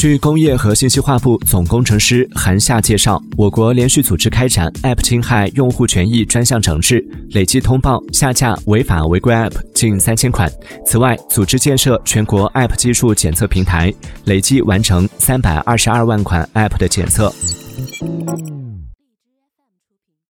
据工业和信息化部总工程师韩夏介绍我国连续组织开展 app 侵害用户权益专项整治累计通报下架违法违规 app 近三千款。此外组织建设全国 app 技术检测平台累计完成三百二十二万款 app 的检测。